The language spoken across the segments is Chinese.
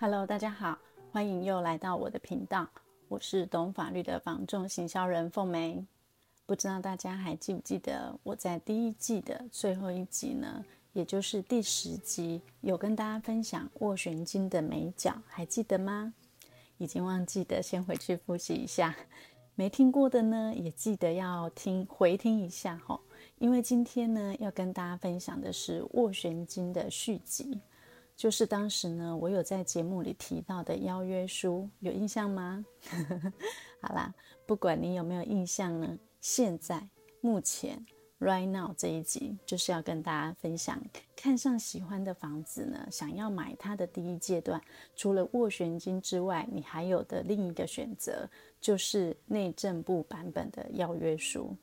Hello，大家好，欢迎又来到我的频道，我是懂法律的房仲行销人凤梅。不知道大家还记不记得我在第一季的最后一集呢，也就是第十集，有跟大家分享斡旋金的美角，还记得吗？已经忘记的，先回去复习一下；没听过的呢，也记得要听回听一下哈。因为今天呢，要跟大家分享的是斡旋金的续集。就是当时呢，我有在节目里提到的邀约书，有印象吗？好啦，不管你有没有印象呢，现在目前 right now 这一集就是要跟大家分享，看上喜欢的房子呢，想要买它的第一阶段，除了斡旋金之外，你还有的另一个选择就是内政部版本的邀约书。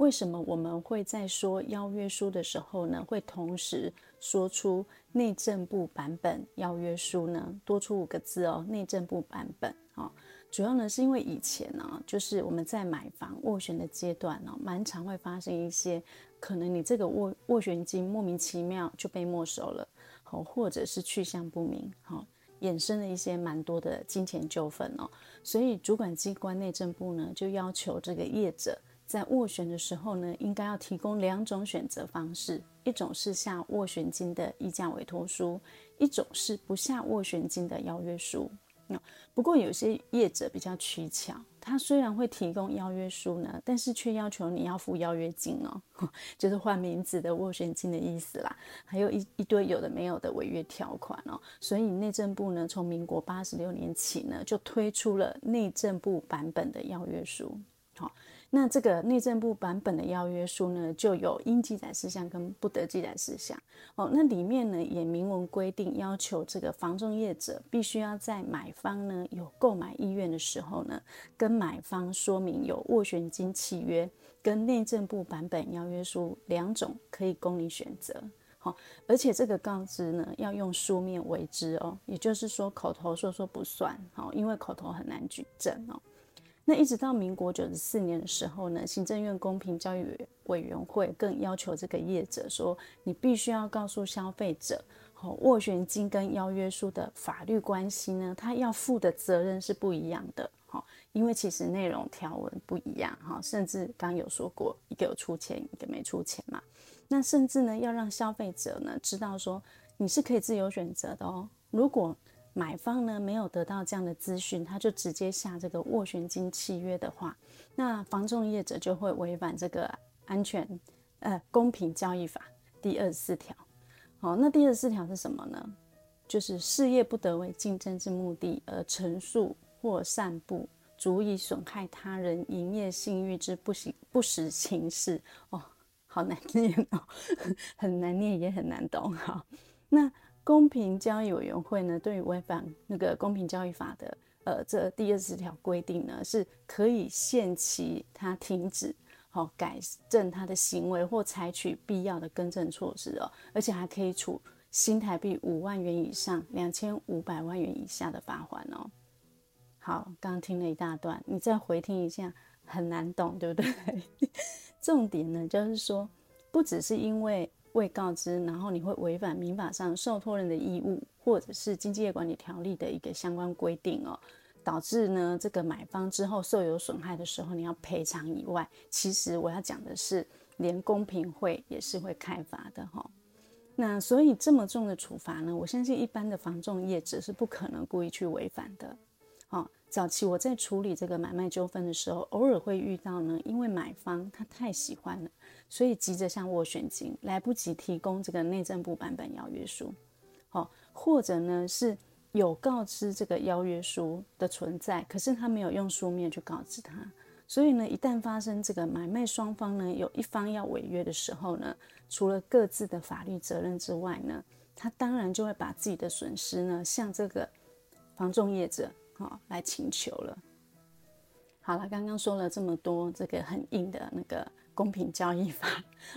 为什么我们会在说邀约书的时候呢，会同时说出内政部版本邀约书呢？多出五个字哦，内政部版本哦。主要呢是因为以前呢，就是我们在买房斡旋的阶段呢，蛮常会发生一些可能你这个斡斡旋金莫名其妙就被没收了，好，或者是去向不明，好，衍生了一些蛮多的金钱纠纷哦。所以主管机关内政部呢，就要求这个业者。在斡旋的时候呢，应该要提供两种选择方式，一种是下斡旋金的议价委托书，一种是不下斡旋金的邀约书。不过有些业者比较取巧，他虽然会提供邀约书呢，但是却要求你要付邀约金哦，就是换名字的斡旋金的意思啦，还有一一堆有的没有的违约条款哦。所以内政部呢，从民国八十六年起呢，就推出了内政部版本的邀约书，好。那这个内政部版本的邀约书呢，就有应记载事项跟不得记载事项哦。那里面呢也明文规定，要求这个房仲业者必须要在买方呢有购买意愿的时候呢，跟买方说明有斡旋金契约跟内政部版本邀约书两种可以供你选择。好，而且这个告知呢要用书面为之哦，也就是说口头说说不算，好，因为口头很难举证哦。那一直到民国九十四年的时候呢，行政院公平交易委员会更要求这个业者说，你必须要告诉消费者，哦，斡旋金跟邀约书的法律关系呢，他要负的责任是不一样的，哈，因为其实内容条文不一样，哈，甚至刚有说过，一个有出钱，一个没出钱嘛，那甚至呢，要让消费者呢知道说，你是可以自由选择的哦，如果买方呢没有得到这样的资讯，他就直接下这个斡旋金契约的话，那房仲业者就会违反这个安全呃公平交易法第二十四条。好，那第二十四条是什么呢？就是事业不得为竞争之目的而陈述或散布足以损害他人营业信誉之不行不实情事。哦，好难念哦，很难念也很难懂。好，那。公平交易委员会呢，对于违反那个公平交易法的，呃，这第二十条规定呢，是可以限期他停止，好、改正他的行为或采取必要的更正措施哦，而且还可以处新台币五万元以上两千五百万元以下的罚款哦。好，刚听了一大段，你再回听一下，很难懂，对不对？重点呢，就是说，不只是因为。未告知，然后你会违反民法上受托人的义务，或者是经纪业管理条例的一个相关规定哦，导致呢这个买方之后受有损害的时候，你要赔偿以外，其实我要讲的是，连公平会也是会开罚的哈、哦。那所以这么重的处罚呢，我相信一般的房仲业者是不可能故意去违反的。好、哦，早期我在处理这个买卖纠纷的时候，偶尔会遇到呢，因为买方他太喜欢了。所以急着向斡旋金，来不及提供这个内政部版本邀约书，好，或者呢是有告知这个邀约书的存在，可是他没有用书面去告知他，所以呢，一旦发生这个买卖双方呢有一方要违约的时候呢，除了各自的法律责任之外呢，他当然就会把自己的损失呢向这个房仲业者啊来请求了。好了，刚刚说了这么多，这个很硬的那个。公平交易法，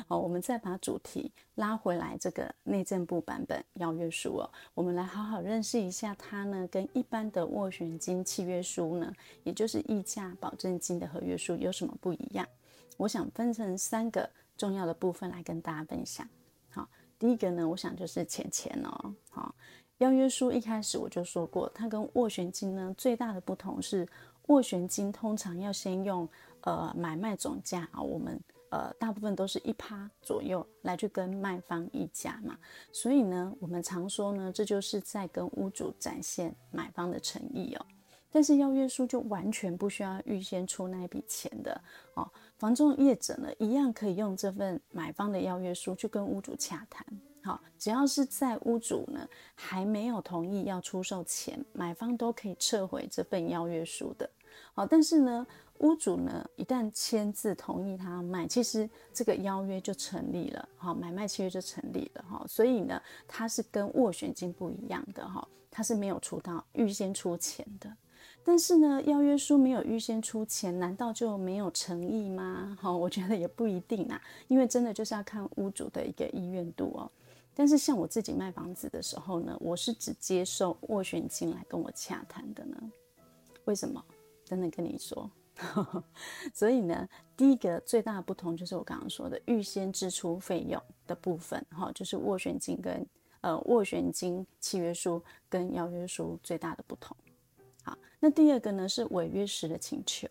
好，我们再把主题拉回来，这个内政部版本邀约书哦，我们来好好认识一下它呢，跟一般的斡旋金契约书呢，也就是议价保证金的合约书有什么不一样？我想分成三个重要的部分来跟大家分享。好，第一个呢，我想就是钱钱哦，好，邀约书一开始我就说过，它跟斡旋金呢最大的不同是，斡旋金通常要先用呃买卖总价啊，我们呃大部分都是一趴左右来去跟卖方议价嘛，所以呢，我们常说呢，这就是在跟屋主展现买方的诚意哦。但是邀约书就完全不需要预先出那一笔钱的哦，房仲业者呢一样可以用这份买方的邀约书去跟屋主洽谈。好，只要是在屋主呢还没有同意要出售前，买方都可以撤回这份邀约书的。好，但是呢，屋主呢一旦签字同意他卖，其实这个邀约就成立了，好，买卖契约就成立了哈。所以呢，它是跟斡旋金不一样的哈，它是没有出到预先出钱的。但是呢，邀约书没有预先出钱，难道就没有诚意吗？好，我觉得也不一定啊，因为真的就是要看屋主的一个意愿度哦。但是像我自己卖房子的时候呢，我是只接受斡旋金来跟我洽谈的呢。为什么？等等跟你说。所以呢，第一个最大的不同就是我刚刚说的预先支出费用的部分，哈，就是斡旋金跟呃斡旋金契约书跟邀约书最大的不同。好，那第二个呢是违约时的请求。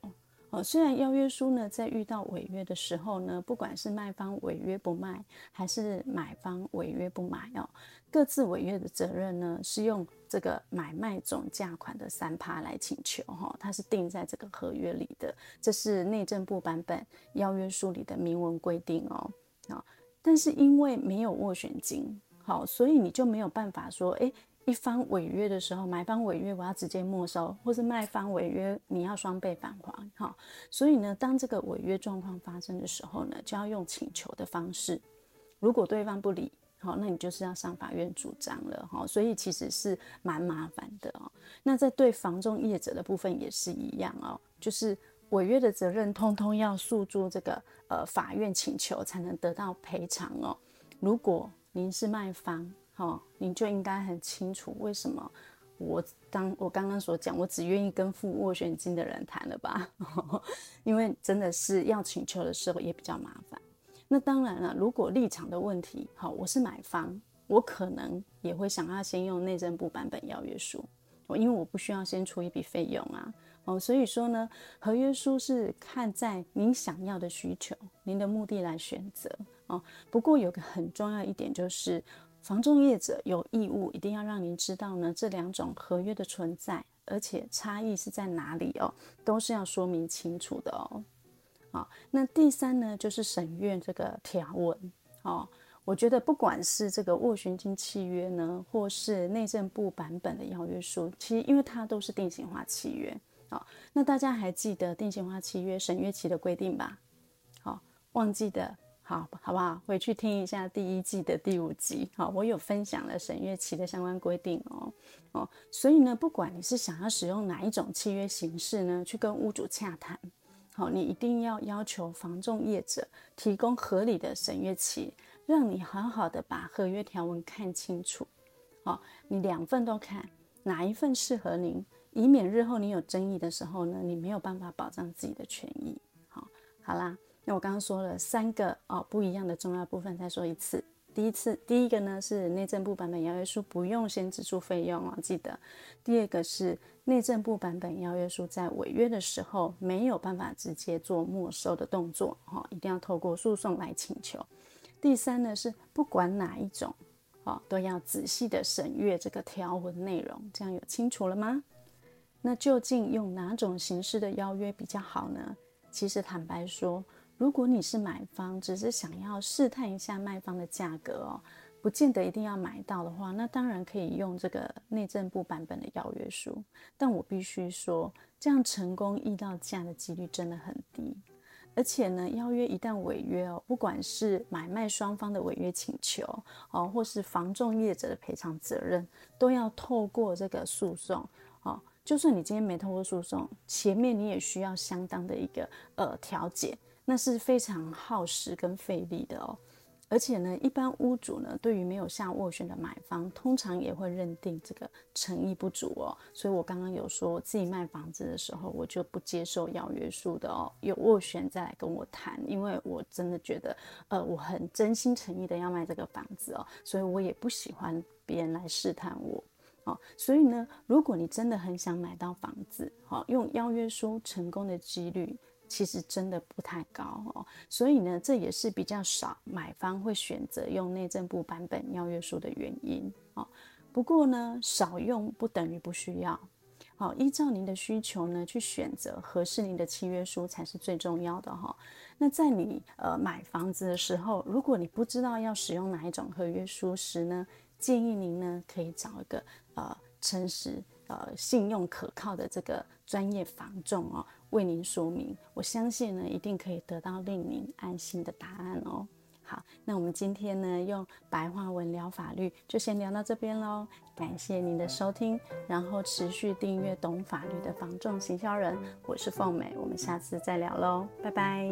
哦，虽然邀约书呢，在遇到违约的时候呢，不管是卖方违约不卖，还是买方违约不买哦，各自违约的责任呢，是用这个买卖总价款的三趴来请求哈，它是定在这个合约里的，这是内政部版本邀约书里的明文规定哦。啊，但是因为没有斡旋金，好，所以你就没有办法说，诶。一方违约的时候，买方违约，我要直接没收，或是卖方违约，你要双倍返还，哈。所以呢，当这个违约状况发生的时候呢，就要用请求的方式。如果对方不理，好，那你就是要上法院主张了，哈。所以其实是蛮麻烦的哦。那在对房仲业者的部分也是一样哦，就是违约的责任通通要诉诸这个呃法院请求才能得到赔偿哦。如果您是卖方，哦，你就应该很清楚为什么我当我刚刚所讲，我只愿意跟付斡旋金的人谈了吧？因为真的是要请求的时候也比较麻烦。那当然了，如果立场的问题，好，我是买方，我可能也会想要先用内政部版本邀约书，因为我不需要先出一笔费用啊。哦，所以说呢，合约书是看在您想要的需求、您的目的来选择哦。不过有个很重要一点就是。房仲业者有义务一定要让您知道呢，这两种合约的存在，而且差异是在哪里哦，都是要说明清楚的哦。好，那第三呢，就是审阅这个条文哦。我觉得不管是这个斡旋金契约呢，或是内政部版本的邀约书，其实因为它都是定型化契约。好，那大家还记得定型化契约审阅期的规定吧？好，忘记的。好，好不好？回去听一下第一季的第五集。好，我有分享了审阅期的相关规定哦。哦，所以呢，不管你是想要使用哪一种契约形式呢，去跟屋主洽谈，好，你一定要要求房仲业者提供合理的审阅期，让你好好的把合约条文看清楚。好，你两份都看，哪一份适合您，以免日后你有争议的时候呢，你没有办法保障自己的权益。好，好啦。那我刚刚说了三个哦不一样的重要部分，再说一次。第一次，第一个呢是内政部版本邀约书不用先支出费用哦，记得。第二个是内政部版本邀约书在违约的时候没有办法直接做没收的动作，哈，一定要透过诉讼来请求。第三呢是不管哪一种，哦，都要仔细的审阅这个条文内容，这样有清楚了吗？那究竟用哪种形式的邀约比较好呢？其实坦白说。如果你是买方，只是想要试探一下卖方的价格哦，不见得一定要买到的话，那当然可以用这个内政部版本的邀约书。但我必须说，这样成功议到价的几率真的很低。而且呢，邀约一旦违约哦，不管是买卖双方的违约请求哦，或是房仲业者的赔偿责任，都要透过这个诉讼哦。就算你今天没透过诉讼，前面你也需要相当的一个呃调解。那是非常耗时跟费力的哦，而且呢，一般屋主呢，对于没有下斡旋的买方，通常也会认定这个诚意不足哦。所以我刚刚有说，自己卖房子的时候，我就不接受邀约书的哦，有斡旋再来跟我谈，因为我真的觉得，呃，我很真心诚意的要卖这个房子哦，所以我也不喜欢别人来试探我。哦，所以呢，如果你真的很想买到房子，哦，用邀约书成功的几率其实真的不太高哦。所以呢，这也是比较少买方会选择用内政部版本邀约书的原因哦。不过呢，少用不等于不需要。好，依照您的需求呢，去选择合适您的契约书才是最重要的哈。那在你呃买房子的时候，如果你不知道要使用哪一种合约书时呢，建议您呢可以找一个呃诚实呃信用可靠的这个专业房仲哦，为您说明。我相信呢，一定可以得到令您安心的答案哦。好，那我们今天呢，用白话文聊法律，就先聊到这边喽。感谢您的收听，然后持续订阅懂法律的房仲行销人，我是凤美，我们下次再聊喽，拜拜。